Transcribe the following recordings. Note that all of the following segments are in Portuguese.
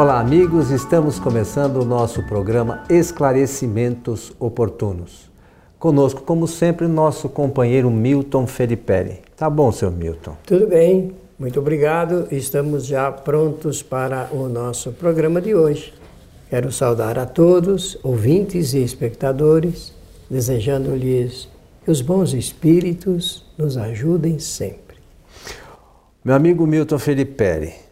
Olá, amigos, estamos começando o nosso programa Esclarecimentos Oportunos. Conosco, como sempre, nosso companheiro Milton Felipe. Tá bom, seu Milton? Tudo bem, muito obrigado. Estamos já prontos para o nosso programa de hoje. Quero saudar a todos, ouvintes e espectadores, desejando-lhes que os bons espíritos nos ajudem sempre. Meu amigo Milton Felipe,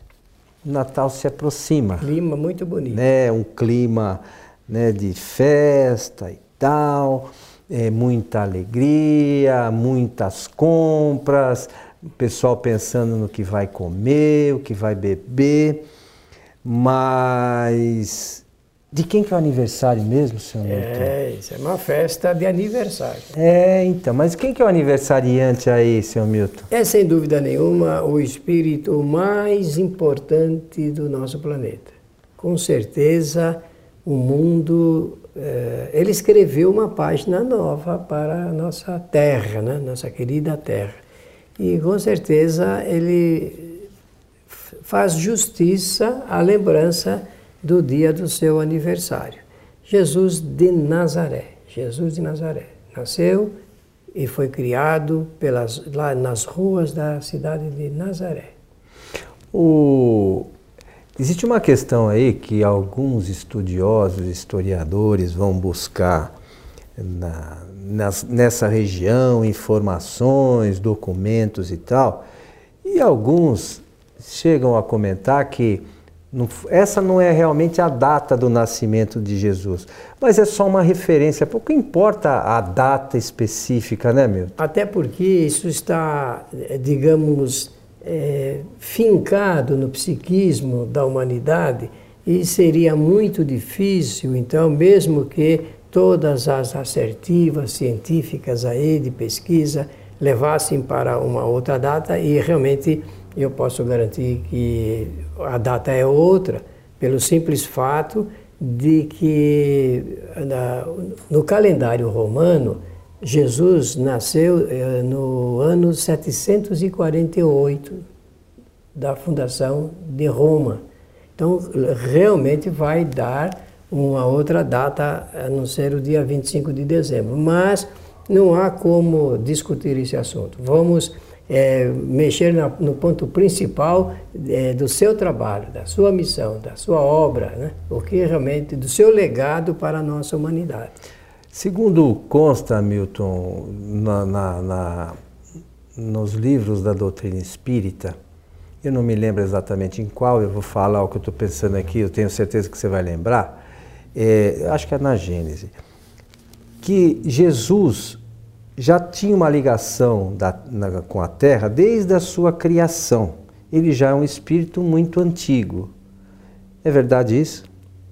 Natal se aproxima. Clima muito bonito. Né? Um clima né, de festa e tal, é, muita alegria, muitas compras, o pessoal pensando no que vai comer, o que vai beber, mas de quem que é o aniversário mesmo, senhor Milton? É, isso é uma festa de aniversário. É, então, mas quem que é o aniversariante aí, senhor Milton? É sem dúvida nenhuma o espírito mais importante do nosso planeta. Com certeza, o mundo. É, ele escreveu uma página nova para a nossa terra, né? nossa querida terra. E com certeza ele faz justiça à lembrança do dia do seu aniversário. Jesus de Nazaré. Jesus de Nazaré. Nasceu e foi criado pelas, lá nas ruas da cidade de Nazaré. O... Existe uma questão aí que alguns estudiosos, historiadores vão buscar na, nas, nessa região informações, documentos e tal, e alguns chegam a comentar que essa não é realmente a data do nascimento de Jesus, mas é só uma referência. Pouco importa a data específica, né, meu? Até porque isso está, eh, digamos, é, fincado no psiquismo da humanidade e seria muito difícil, então, mesmo que todas as assertivas científicas aí de pesquisa levassem para uma outra data e realmente eu posso garantir que a data é outra, pelo simples fato de que na, no calendário romano, Jesus nasceu eh, no ano 748 da fundação de Roma. Então, realmente vai dar uma outra data, a não ser o dia 25 de dezembro. Mas não há como discutir esse assunto. Vamos é, mexer na, no ponto principal é, do seu trabalho, da sua missão, da sua obra, né? o que realmente do seu legado para a nossa humanidade. Segundo consta, Milton, na, na, na, nos livros da doutrina espírita, eu não me lembro exatamente em qual, eu vou falar o que eu estou pensando aqui, eu tenho certeza que você vai lembrar, é, acho que é na Gênese, que Jesus já tinha uma ligação da, na, com a Terra desde a sua criação. Ele já é um espírito muito antigo. É verdade isso?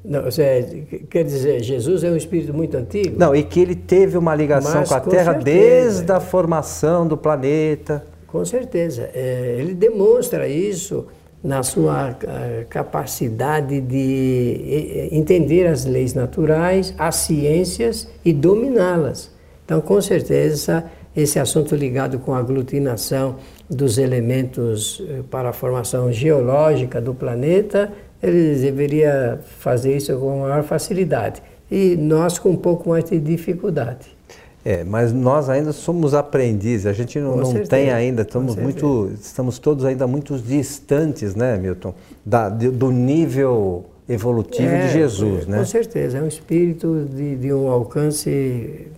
Não, você quer dizer, Jesus é um espírito muito antigo? Não, e que ele teve uma ligação Mas, com a com Terra certeza. desde a formação do planeta. Com certeza. É, ele demonstra isso na sua eh, capacidade de entender as leis naturais, as ciências e dominá-las. Então, com certeza, esse assunto ligado com a aglutinação dos elementos eh, para a formação geológica do planeta, ele deveria fazer isso com maior facilidade. E nós com um pouco mais de dificuldade. É, mas nós ainda somos aprendizes, a gente não, não tem ainda, estamos, muito, estamos todos ainda muito distantes, né, Milton, da, do nível evolutivo é, de Jesus, é, né? Com certeza, é um espírito de, de um alcance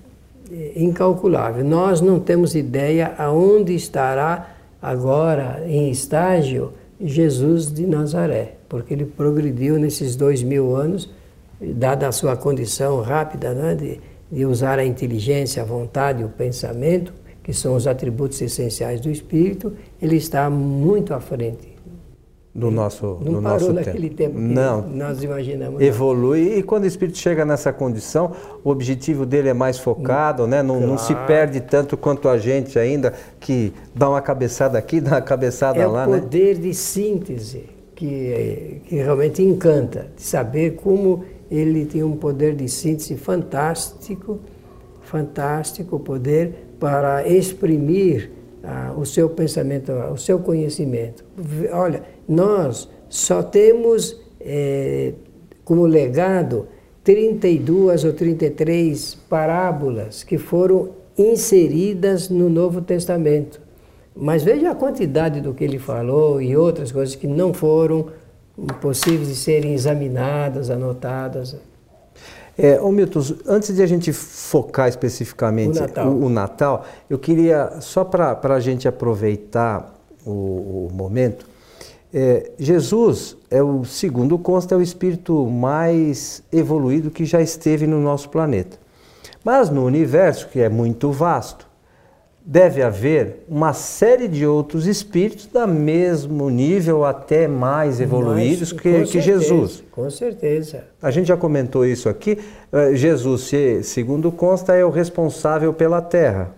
incalculável. Nós não temos ideia aonde estará agora em estágio Jesus de Nazaré, porque ele progrediu nesses dois mil anos, dada a sua condição rápida né, de, de usar a inteligência, a vontade, o pensamento, que são os atributos essenciais do espírito, ele está muito à frente do nosso, não do parou nosso naquele tempo, tempo não. nós imaginamos. Evolui não. e quando o espírito chega nessa condição, o objetivo dele é mais focado, né? não, claro. não se perde tanto quanto a gente ainda, que dá uma cabeçada aqui, dá uma cabeçada é lá. É o poder né? de síntese que, que realmente encanta, de saber como ele tem um poder de síntese fantástico, fantástico poder para exprimir ah, o seu pensamento, o seu conhecimento. Olha, nós só temos é, como legado 32 ou 33 parábolas que foram inseridas no Novo Testamento. Mas veja a quantidade do que ele falou e outras coisas que não foram possíveis de serem examinadas, anotadas. É, ô Milton, antes de a gente focar especificamente o Natal, o, o Natal eu queria, só para a gente aproveitar o, o momento, é, Jesus é o, segundo consta, é o espírito mais evoluído que já esteve no nosso planeta. Mas no universo, que é muito vasto, deve haver uma série de outros espíritos da mesmo nível, até mais evoluídos Mas, que, que certeza, Jesus. Com certeza. A gente já comentou isso aqui. Eh, Jesus, segundo consta, é o responsável pela Terra.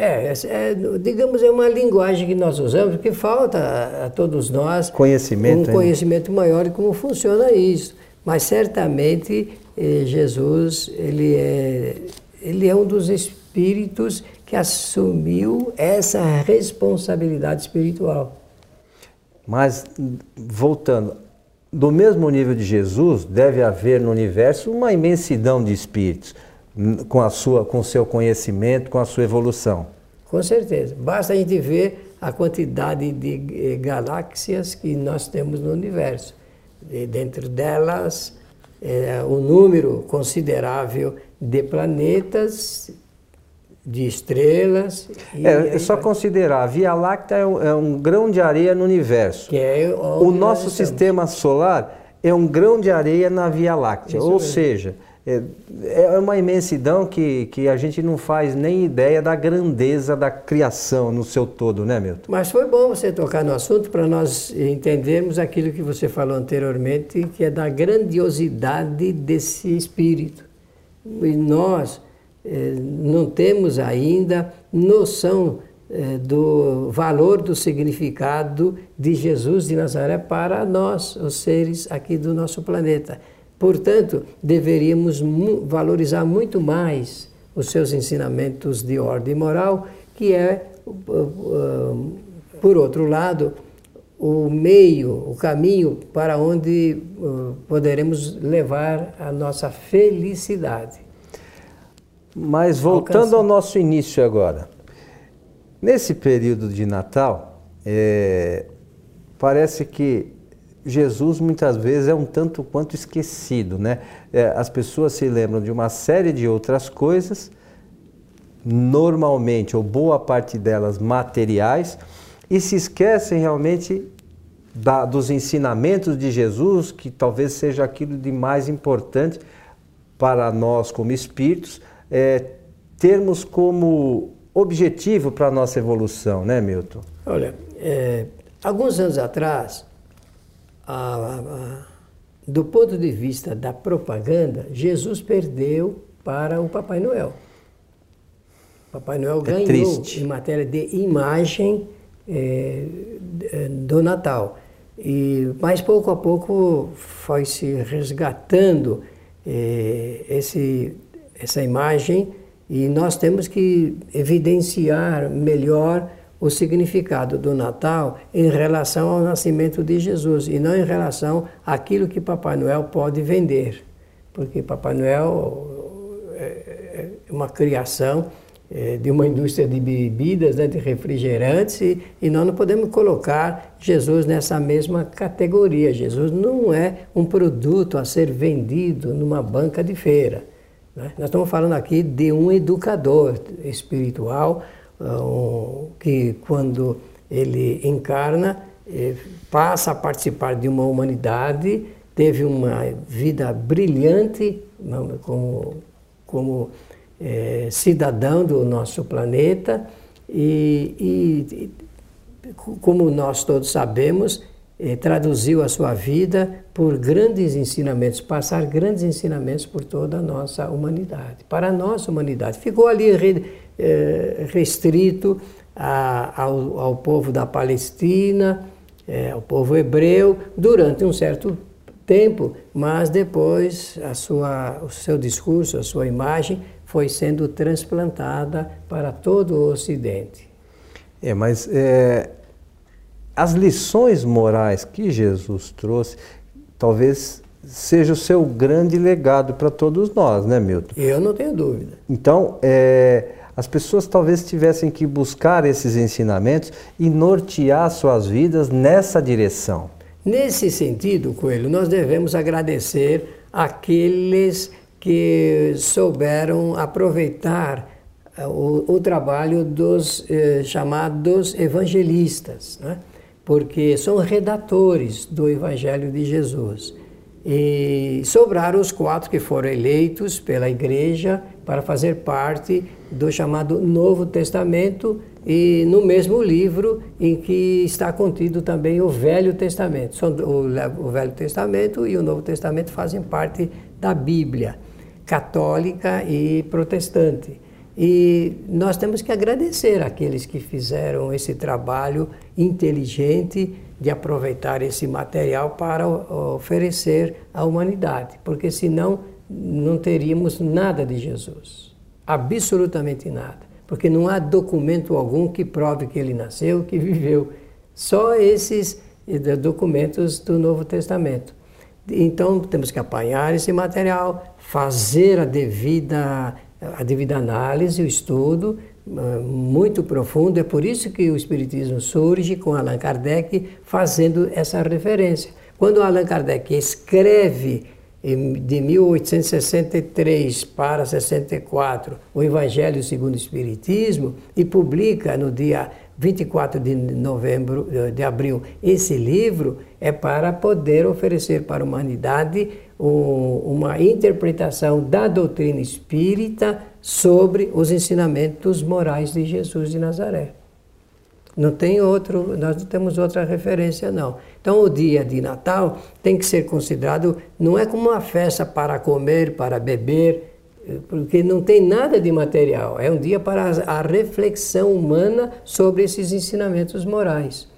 É, é, digamos, é uma linguagem que nós usamos que falta a, a todos nós conhecimento, um conhecimento maior de como funciona isso. Mas certamente eh, Jesus ele é, ele é um dos espíritos que assumiu essa responsabilidade espiritual. Mas, voltando, do mesmo nível de Jesus, deve haver no universo uma imensidão de espíritos, com a sua, com o seu conhecimento, com a sua evolução. Com certeza. Basta a gente ver a quantidade de eh, galáxias que nós temos no universo. E dentro delas, é, um número considerável de planetas de estrelas. É, é só vai. considerar, a Via Láctea é um, é um, grão de areia no universo. É o nosso sistema solar é um grão de areia na Via Láctea. Isso Ou mesmo. seja, é, é, uma imensidão que, que a gente não faz nem ideia da grandeza da criação no seu todo, né, Milton? Mas foi bom você tocar no assunto para nós entendermos aquilo que você falou anteriormente, que é da grandiosidade desse espírito. E nós eh, não temos ainda noção do valor do significado de Jesus de Nazaré para nós, os seres aqui do nosso planeta. Portanto, deveríamos valorizar muito mais os seus ensinamentos de ordem moral, que é, por outro lado, o meio, o caminho para onde poderemos levar a nossa felicidade. Mas voltando Alcançar. ao nosso início agora, nesse período de Natal, é, parece que Jesus muitas vezes é um tanto quanto esquecido, né? É, as pessoas se lembram de uma série de outras coisas, normalmente, ou boa parte delas materiais, e se esquecem realmente da, dos ensinamentos de Jesus, que talvez seja aquilo de mais importante para nós como espíritos, é, termos como objetivo para a nossa evolução, né, Milton? Olha, é, alguns anos atrás, a, a, do ponto de vista da propaganda, Jesus perdeu para o Papai Noel. Papai Noel é ganhou triste. em matéria de imagem é, do Natal. E, mas pouco a pouco foi se resgatando é, esse essa imagem e nós temos que evidenciar melhor o significado do Natal em relação ao nascimento de Jesus e não em relação àquilo que Papai Noel pode vender. Porque Papai Noel é, uma criação é, de uma indústria de bebidas, né, de refrigerantes, e, nós não podemos colocar Jesus nessa mesma categoria. Jesus não é um produto a ser vendido numa banca de feira. Né? Nós estamos falando aqui de um educador espiritual que, quando ele encarna, eh, passa a participar de uma humanidade, teve uma vida brilhante como, como eh, cidadão do nosso planeta e, e, como nós todos sabemos, eh, traduziu a sua vida por grandes ensinamentos, passar grandes ensinamentos por toda a nossa humanidade, para a nossa humanidade. Ficou ali restrito a, ao, ao, povo da Palestina, eh, ao povo hebreu, durante um certo tempo, mas depois a sua, o seu discurso, a sua imagem foi sendo transplantada para todo o Ocidente. É, mas é, as lições morais que Jesus trouxe, talvez seja o seu grande legado para todos nós, né, Milton? Eu não tenho dúvida. Então, é, as pessoas talvez tivessem que buscar esses ensinamentos e nortear suas vidas nessa direção. Nesse sentido, Coelho, nós devemos agradecer aqueles que souberam aproveitar eh, o, o trabalho dos eh, chamados evangelistas, né? porque são redatores do Evangelho de Jesus. E sobraram os quatro que foram eleitos pela igreja para fazer parte do chamado Novo Testamento e no mesmo livro em que está contido também o Velho Testamento. O Velho Testamento e o Novo Testamento fazem parte da Bíblia católica e protestante. E nós temos que agradecer aqueles que fizeram esse trabalho inteligente de aproveitar esse material para oferecer à humanidade, porque senão não teríamos nada de Jesus, absolutamente nada, porque não há documento algum que prove que ele nasceu, que viveu, só esses eh, documentos do Novo Testamento. Então temos que apanhar esse material, fazer a devida, a devida análise, o estudo, muito profundo. É por isso que o Espiritismo surge com Allan Kardec fazendo essa referência. Quando Allan Kardec escreve de 1863 para 64 o Evangelho segundo o Espiritismo e publica no dia 24 de novembro eh, de abril esse livro é para poder oferecer para a humanidade uma interpretação da doutrina espírita sobre os ensinamentos morais de Jesus de Nazaré. Não tem outro, nós não temos outra referência não. Então o dia de Natal tem que ser considerado não é como uma festa para comer, para beber, porque não tem nada de material. É um dia para a reflexão humana sobre esses ensinamentos morais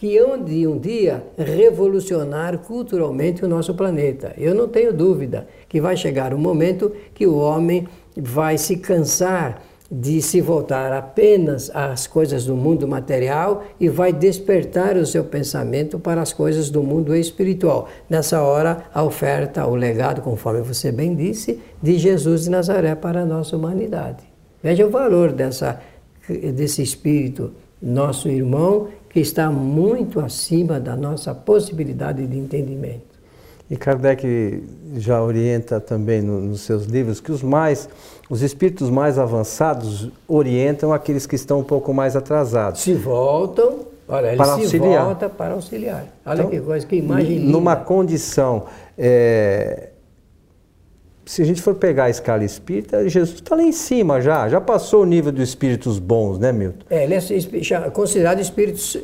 que hão de um dia revolucionar culturalmente o nosso planeta. Eu não tenho dúvida que vai chegar um momento que o homem vai se cansar de se voltar apenas às coisas do mundo material e vai despertar o seu pensamento para as coisas do mundo espiritual. Nessa hora, a oferta, o legado, conforme você bem disse, de Jesus de Nazaré para a nossa humanidade. Veja o valor dessa, desse espírito, nosso irmão, que está muito acima da nossa possibilidade de entendimento. E Kardec já orienta também no, nos seus livros que os mais, os espíritos mais avançados orientam aqueles que estão um pouco mais atrasados. Se voltam, olha, ele para se auxiliar. volta para auxiliar. Olha então, que coisa, que imagem linda. Numa condição é, se a gente for pegar a escala espírita, Jesus está lá em cima já, já passou o nível dos espíritos bons, né, Milton? É, ele é considerado espírito,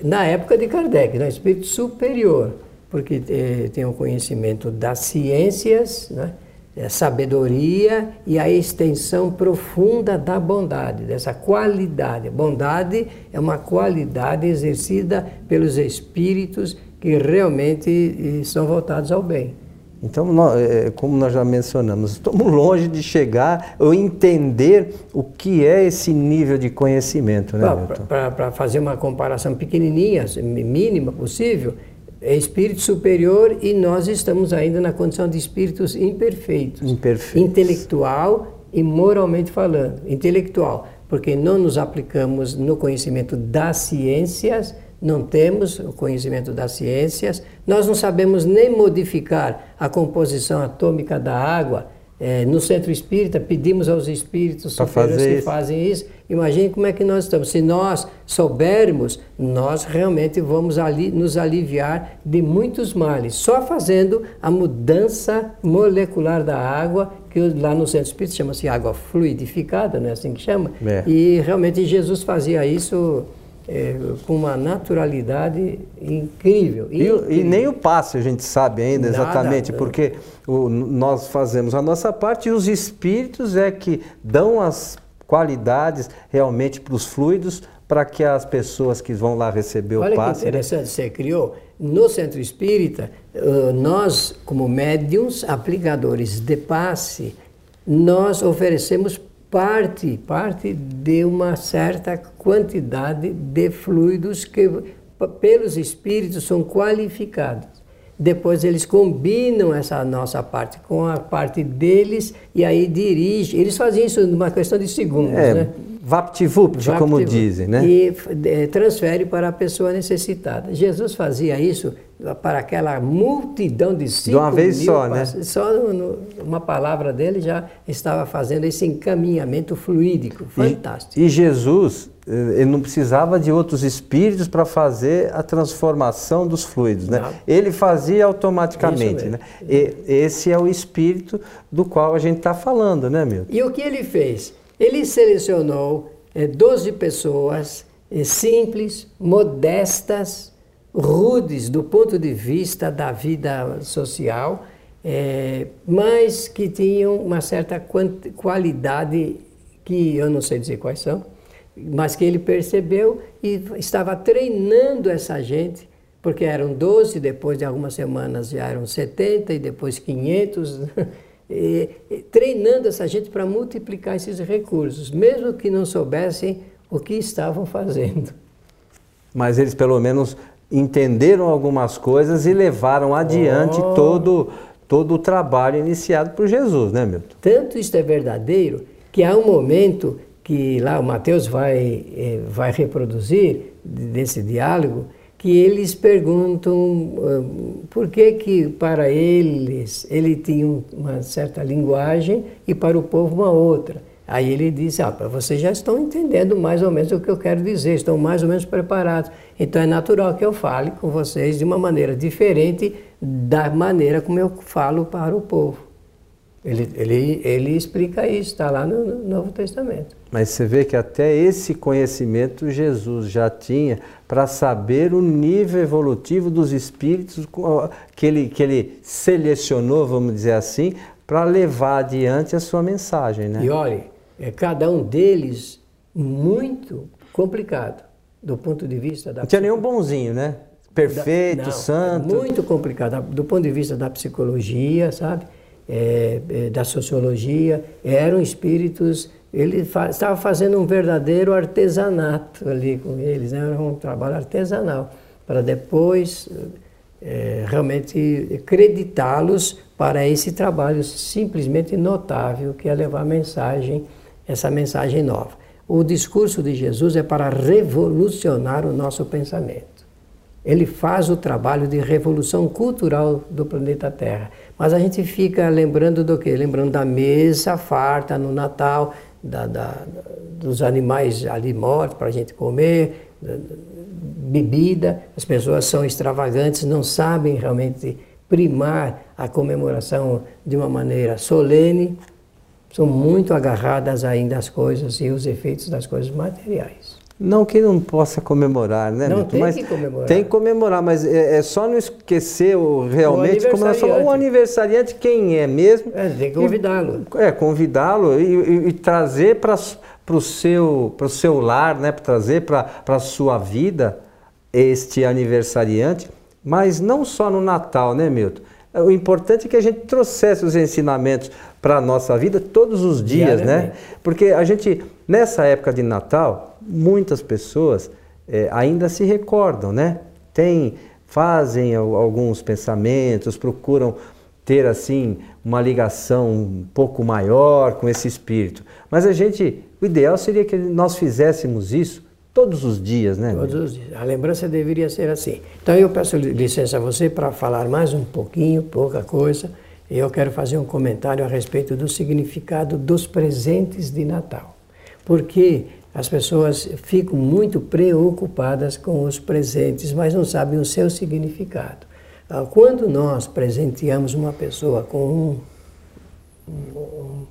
na época de Kardec, né, espírito superior, porque é, tem o conhecimento das ciências, né, a sabedoria e a extensão profunda da bondade, dessa qualidade. Bondade é uma qualidade exercida pelos espíritos que realmente são voltados ao bem. Então, nós, é, como nós já mencionamos, estamos longe de chegar ou entender o que é esse nível de conhecimento, né, Para fazer uma comparação pequenininha, mínima possível, é espírito superior e nós estamos ainda na condição de espíritos imperfeitos. Imperfeitos. Intelectual e moralmente falando. Intelectual, porque não nos aplicamos no conhecimento das ciências, não temos o conhecimento das ciências, nós não sabemos nem modificar a composição atômica da água. É, no centro espírita, pedimos aos espíritos superiores que isso. fazem isso. Imagine como é que nós estamos. Se nós soubermos, nós realmente vamos ali, nos aliviar de muitos males, só fazendo a mudança molecular da água, que lá no centro espírita chama-se água fluidificada, não é assim que chama? É. E realmente Jesus fazia isso é, com uma naturalidade incrível. incrível. E, e, nem o passe a gente sabe ainda Nada, exatamente, não. porque o, nós fazemos a nossa parte e os espíritos é que dão as qualidades realmente para os fluidos para que as pessoas que vão lá receber Olha o passe. Olha que interessante, né? você criou. No centro espírita, nós, como médiums, aplicadores de passe, nós oferecemos parte, parte de uma certa quantidade de fluidos que pelos espíritos são qualificados. depois eles combinam essa nossa parte com a parte deles e aí dirigem. Eles faziam isso numa questão de segundos, é, né? Vapt-vupt, como dizem, né? E é, transfere para a pessoa necessitada. Jesus fazia isso para aquela multidão de cinco De uma vez mil, só, né? Só no, no, uma palavra dele já estava fazendo esse encaminhamento fluídico. Fantástico. E, e Jesus, eh, ele não precisava de outros espíritos para fazer a transformação dos fluidos, né? Não. Ele fazia automaticamente, né? E, esse é o espírito do qual a gente está falando, né, Milton? E o que ele fez? Ele selecionou é, 12 pessoas é, simples, modestas, rudes do ponto de vista da vida social, é, mas que tinham uma certa qualidade que eu não sei dizer quais são, mas que ele percebeu e estava treinando essa gente, porque eram 12, depois de algumas semanas já eram 70 e depois 500. e, e, treinando essa gente para multiplicar esses recursos, mesmo que não soubessem o que estavam fazendo. Mas eles pelo menos entenderam algumas coisas e levaram adiante oh. todo, todo o trabalho iniciado por Jesus, né, Milton? Tanto isto é verdadeiro que há um momento que lá o Mateus vai, eh, vai reproduzir desse diálogo que eles perguntam uh, por que que para eles ele tinha uma certa linguagem e para o povo uma outra. Aí ele diz, ah, vocês já estão entendendo mais ou menos o que eu quero dizer, estão mais ou menos preparados. Então é natural que eu fale com vocês de uma maneira diferente da maneira como eu falo para o povo. Ele, ele, ele explica isso, está lá no, no, Novo Testamento. Mas você vê que até esse conhecimento Jesus já tinha para saber o nível evolutivo dos espíritos que ele, que ele selecionou, vamos dizer assim, para levar adiante a sua mensagem. Né? E olhe, é cada um deles muito complicado do ponto de vista da. Não tinha nenhum bonzinho, né? Perfeito, da, não, santo. Muito complicado do ponto de vista da psicologia, sabe? é, é, da sociologia, eram espíritos. Ele fa estava fazendo um verdadeiro artesanato ali com eles, né? era um trabalho artesanal, para depois é, realmente acreditá-los para esse trabalho simplesmente notável que é levar a mensagem, essa mensagem nova. O discurso de Jesus é para revolucionar o nosso pensamento. Ele faz o trabalho de revolução cultural do planeta Terra. Mas a gente fica lembrando do quê? Lembrando da mesa farta no Natal, da, da, dos animais ali mortos para a gente comer, bebida. As pessoas são extravagantes, não sabem realmente primar a comemoração de uma maneira solene, são muito agarradas ainda às coisas e os efeitos das coisas materiais. Não que não possa comemorar, né? Não, tem mas que comemorar. Tem que comemorar, mas é, é só não esquecer o, realmente o aniversariante. o aniversariante quem é mesmo. É, tem que convidá-lo. É, convidá-lo e, e, e, trazer para o seu, seu lar, né? trazer para a sua vida este aniversariante, mas não só no Natal, né, Milton? O importante é que a gente trouxesse os ensinamentos para a nossa vida todos os dias, né? Porque a gente, nessa época de Natal, muitas pessoas é, ainda se recordam, né? Tem, fazem alguns pensamentos, procuram ter assim uma ligação um pouco maior com esse espírito. Mas a gente, o ideal seria que nós fizéssemos isso todos os dias, né? Todos os dias. A lembrança deveria ser assim. Então eu peço licença a você para falar mais um pouquinho, pouca coisa. Eu quero fazer um comentário a respeito do significado dos presentes de Natal. Porque as pessoas ficam muito preocupadas com os presentes, mas não sabem o seu significado. Ah, quando nós presenteamos uma pessoa com um, um,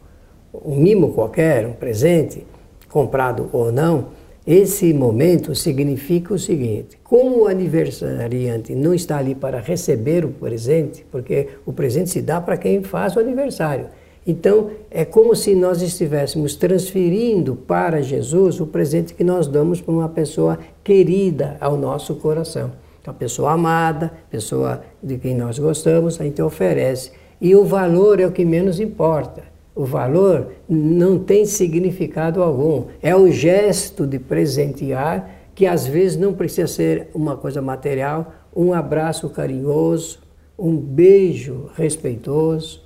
um mimo qualquer, um presente, comprado ou não, esse momento significa o seguinte: como o aniversariante não está ali para receber o presente, porque o presente se dá para quem faz o aniversário. Então, é como se nós estivéssemos transferindo para Jesus o presente que nós damos para uma pessoa querida ao nosso coração. Então, a pessoa amada, pessoa de quem nós gostamos, a gente oferece. E o valor é o que menos importa. O valor não tem significado algum. É o gesto de presentear, que às vezes não precisa ser uma coisa material, um abraço carinhoso, um beijo respeitoso,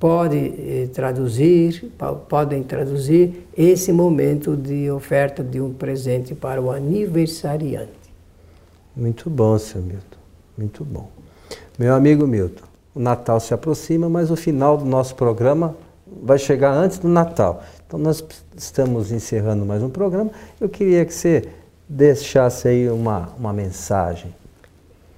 pode eh, traduzir, podem traduzir esse momento de oferta de um presente para o aniversariante. Muito bom, seu Milton. Muito bom. Meu amigo Milton, o Natal se aproxima, mas o final do nosso programa vai chegar antes do Natal. Então nós estamos encerrando mais um programa. Eu queria que você deixasse aí uma, uma mensagem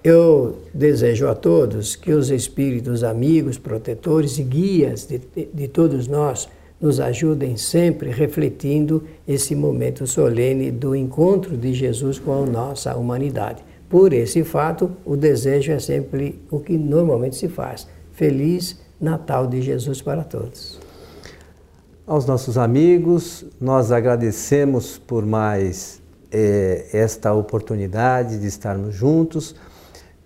eu desejo a todos que os espíritos amigos, protetores e guias de, de, todos nós nos ajudem sempre refletindo esse momento solene do encontro de Jesus com a nossa humanidade. Por esse fato, o desejo é sempre o que normalmente se faz. Feliz Natal de Jesus para todos. Aos nossos amigos, nós agradecemos por mais eh, esta oportunidade de estarmos juntos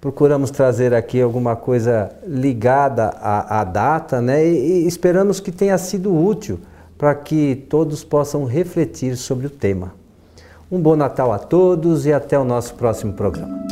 procuramos trazer aqui alguma coisa ligada à, à data, né? E, e esperamos que tenha sido útil para que todos possam refletir sobre o tema. Um bom Natal a todos e até o nosso próximo programa.